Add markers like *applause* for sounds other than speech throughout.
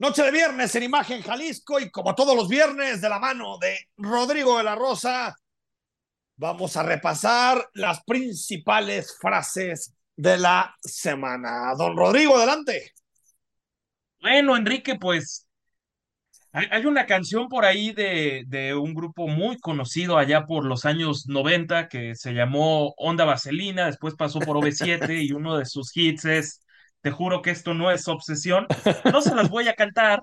Noche de viernes en Imagen Jalisco y como todos los viernes de la mano de Rodrigo de la Rosa, vamos a repasar las principales frases de la semana. Don Rodrigo, adelante. Bueno, Enrique, pues hay, una canción por ahí de, de, un grupo muy conocido allá por los años 90 que se llamó Onda Vaselina, después pasó por OV7 y uno de sus hits es te juro que esto no es obsesión. *laughs* No se las voy a cantar,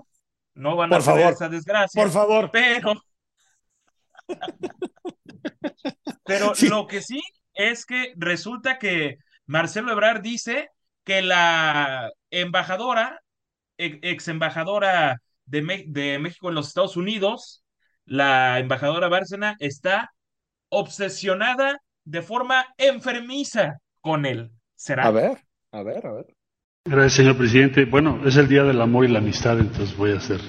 no van a favor, esa desgracia. Por favor. Pero, *laughs* pero lo que sí es que resulta que Marcelo Ebrard dice que la embajadora, ex embajadora de, de México en los Estados Unidos, la embajadora Bárcena, está obsesionada de forma enfermiza con él. ¿Será? A ver, a ver, a ver. Gracias, señor presidente. Bueno, es el Día del Amor y la Amistad, entonces voy a ser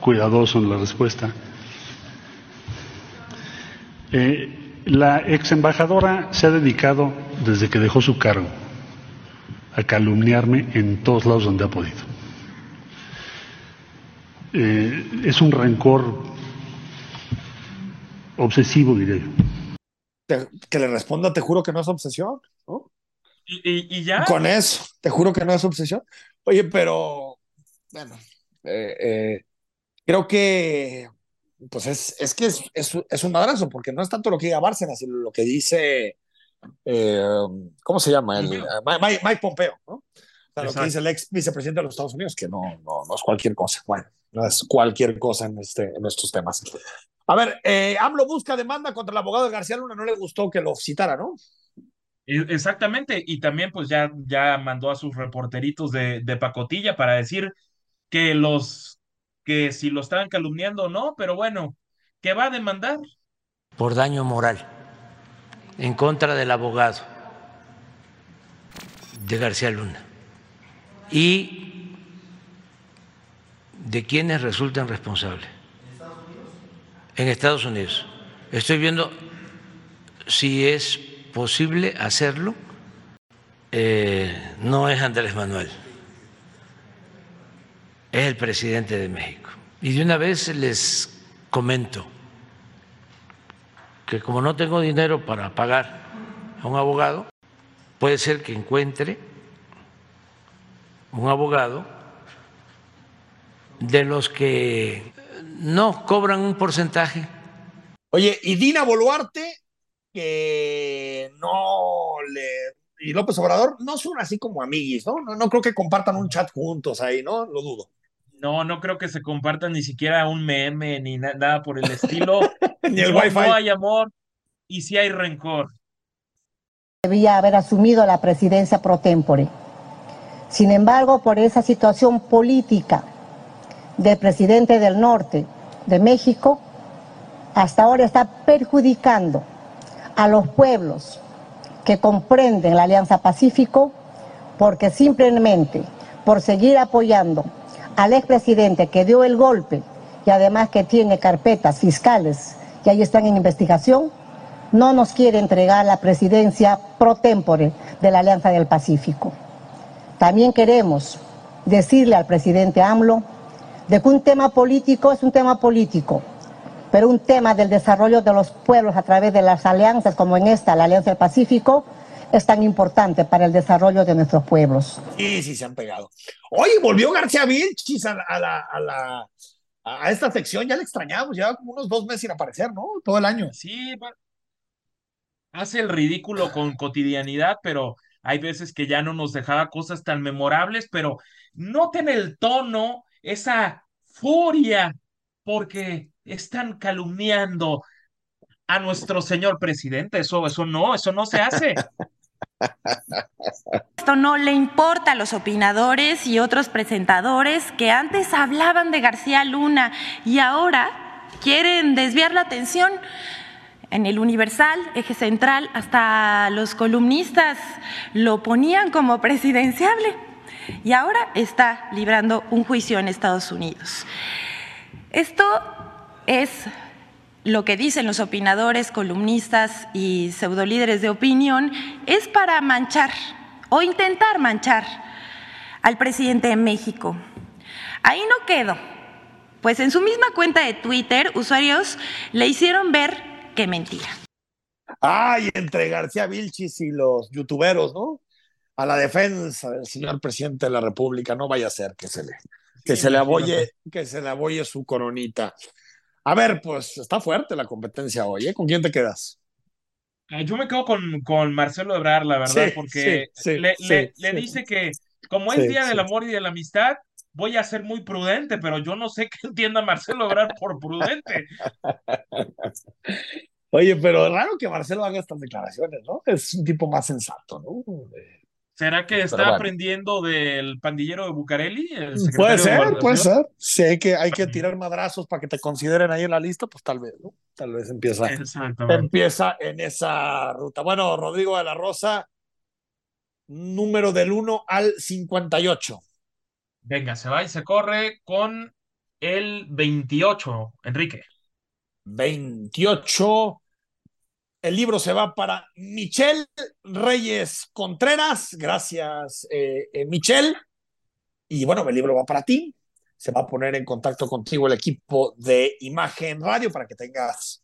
cuidadoso en la respuesta. Eh, la ex embajadora se ha dedicado, desde que dejó su cargo, a calumniarme en todos lados donde ha podido. Eh, es un rencor obsesivo, diré yo. Que le responda, te juro que no es obsesión, ¿no? Y, ya. Con eso, te juro que no es obsesión. Oye, pero, bueno, eh, eh, creo que, pues es, es que es, es, un madrazo, porque no es tanto lo que diga Bárcenas, sino lo que dice, eh, ¿cómo se llama? El, Mike, Pompeo, ¿no? O lo que dice el ex vicepresidente de los Estados Unidos, que no, no, no es cualquier cosa. Bueno, no es cualquier cosa en, este, en estos temas. A ver, AMLO busca demanda contra el abogado de García Luna, no le gustó que lo citara, ¿no? E, exactamente, y también pues ya, ya mandó a sus reporteritos de, de pacotilla para decir que los, que si lo estaban calumniando o no, pero bueno, que va a demandar. Por daño moral en contra del abogado de García Luna y de quienes resultan responsables. ¿En Estados Unidos? Estoy viendo si es posible hacerlo eh, no es Andrés Manuel, es el presidente de México. Y de una vez les comento que como no tengo dinero para pagar a un abogado, puede ser que encuentre un abogado de los que no cobran un porcentaje. Oye, y Dina Boluarte que y López Obrador no son así como amiguis, ¿no? ¿no? No creo que compartan un chat juntos ahí, ¿no? Lo dudo. No, no creo que se compartan ni siquiera un meme ni nada por el estilo. *laughs* ni el wifi. No hay amor y si hay rencor. Debía haber asumido la presidencia pro tempore. Sin embargo, por esa situación política del presidente del norte de México, hasta ahora está perjudicando a los pueblos que comprenden la Alianza Pacífico, porque simplemente por seguir apoyando al expresidente que dio el golpe y además que tiene carpetas fiscales que ahí están en investigación, no nos quiere entregar la presidencia pro tempore de la Alianza del Pacífico. También queremos decirle al presidente AMLO de que un tema político es un tema político, pero un tema del desarrollo de los pueblos a través de las alianzas como en esta, la Alianza del Pacífico, es tan importante para el desarrollo de nuestros pueblos. Sí, sí, se han pegado. Oye, volvió García Vilchis a, la, a, la, a esta sección, ya le extrañamos, lleva como unos dos meses sin aparecer, ¿no? Todo el año. Sí, hace el ridículo con cotidianidad, pero hay veces que ya no nos dejaba cosas tan memorables, pero noten el tono, esa furia, porque están calumniando a nuestro señor presidente. Eso, eso no, eso no se hace. *laughs* Esto no le importa a los opinadores y otros presentadores que antes hablaban de García Luna y ahora quieren desviar la atención. En el Universal, eje central, hasta los columnistas lo ponían como presidenciable y ahora está librando un juicio en Estados Unidos. Esto es lo que dicen los opinadores, columnistas y pseudolíderes de opinión, es para manchar o intentar manchar al presidente de México, Ahí no quedó. Pues en su misma cuenta de Twitter, usuarios le hicieron ver que mentía. Ay, entre García Vilchis y los youtuberos, ¿no? A la defensa del señor presidente de la República, no vaya a ser que se le, que se le aboye, que se le aboye su coronita. A ver, pues está fuerte la competencia hoy, ¿eh? ¿Con quién te quedas? Ah, yo me quedo con, con Marcelo Ebrar, la verdad, porque le, le, dice que como es Día del Amor y de la Amistad, voy a ser muy prudente, pero yo no sé qué entienda Marcelo Ebrar por prudente. *laughs* Oye, pero raro que Marcelo haga estas declaraciones, ¿no? Es un tipo más sensato, ¿no? ¿Será que está aprendiendo del pandillero de Bucareli? puede ser, puede ser. Si hay que, hay que tirar madrazos para que te consideren ahí en la lista, pues tal vez, ¿no? Tal vez empieza, empieza en esa ruta. Bueno, Rodrigo de la Rosa, número del 1 al 58. Venga, se va y se corre con el 28, Enrique. 28. El libro se va para Michelle Reyes Contreras. Gracias, eh, eh, Michelle. Y bueno, el libro va para ti. Se va a poner en contacto contigo el equipo de Imagen Radio para que tengas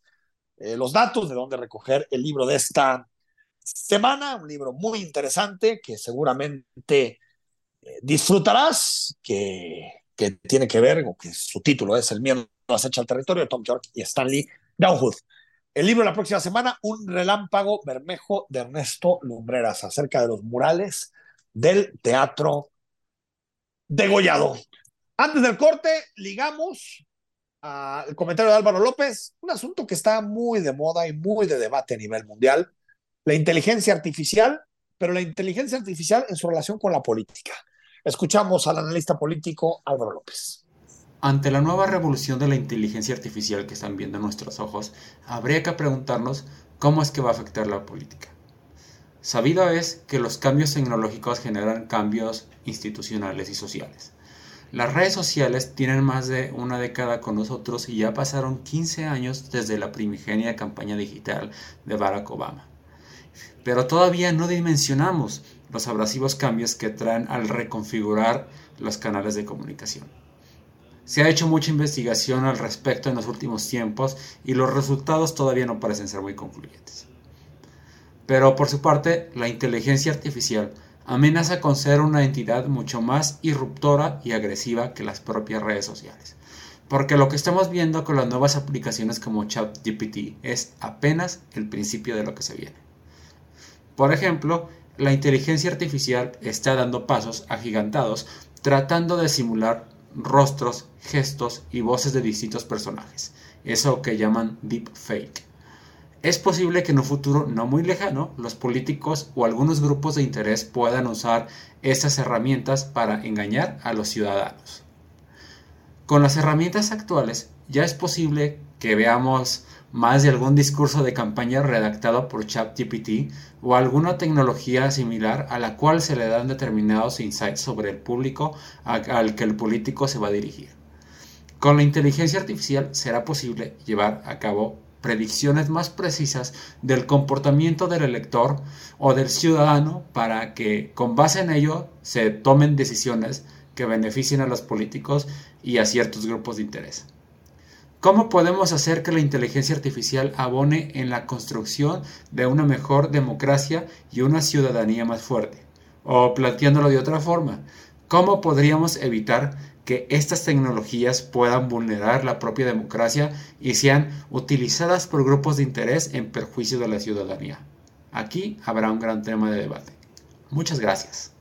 eh, los datos de dónde recoger el libro de esta semana. Un libro muy interesante que seguramente disfrutarás, que, que tiene que ver, o que su título es El miedo acecha al territorio de Tom York y Stanley Downwood. El libro de la próxima semana, Un relámpago bermejo de Ernesto Lumbreras, acerca de los murales del teatro degollado. Antes del corte, ligamos al comentario de Álvaro López, un asunto que está muy de moda y muy de debate a nivel mundial, la inteligencia artificial, pero la inteligencia artificial en su relación con la política. Escuchamos al analista político Álvaro López. Ante la nueva revolución de la inteligencia artificial que están viendo nuestros ojos, habría que preguntarnos cómo es que va a afectar la política. Sabido es que los cambios tecnológicos generan cambios institucionales y sociales. Las redes sociales tienen más de una década con nosotros y ya pasaron 15 años desde la primigenia campaña digital de Barack Obama. Pero todavía no dimensionamos los abrasivos cambios que traen al reconfigurar los canales de comunicación. Se ha hecho mucha investigación al respecto en los últimos tiempos y los resultados todavía no parecen ser muy concluyentes. Pero por su parte, la inteligencia artificial amenaza con ser una entidad mucho más irruptora y agresiva que las propias redes sociales. Porque lo que estamos viendo con las nuevas aplicaciones como ChatGPT es apenas el principio de lo que se viene. Por ejemplo, la inteligencia artificial está dando pasos agigantados tratando de simular rostros, gestos y voces de distintos personajes, eso que llaman deepfake. Es posible que en un futuro no muy lejano los políticos o algunos grupos de interés puedan usar estas herramientas para engañar a los ciudadanos. Con las herramientas actuales ya es posible que veamos más de algún discurso de campaña redactado por ChatGPT o alguna tecnología similar a la cual se le dan determinados insights sobre el público al que el político se va a dirigir. Con la inteligencia artificial será posible llevar a cabo predicciones más precisas del comportamiento del elector o del ciudadano para que con base en ello se tomen decisiones que beneficien a los políticos y a ciertos grupos de interés. ¿Cómo podemos hacer que la inteligencia artificial abone en la construcción de una mejor democracia y una ciudadanía más fuerte? O planteándolo de otra forma, ¿cómo podríamos evitar que estas tecnologías puedan vulnerar la propia democracia y sean utilizadas por grupos de interés en perjuicio de la ciudadanía? Aquí habrá un gran tema de debate. Muchas gracias.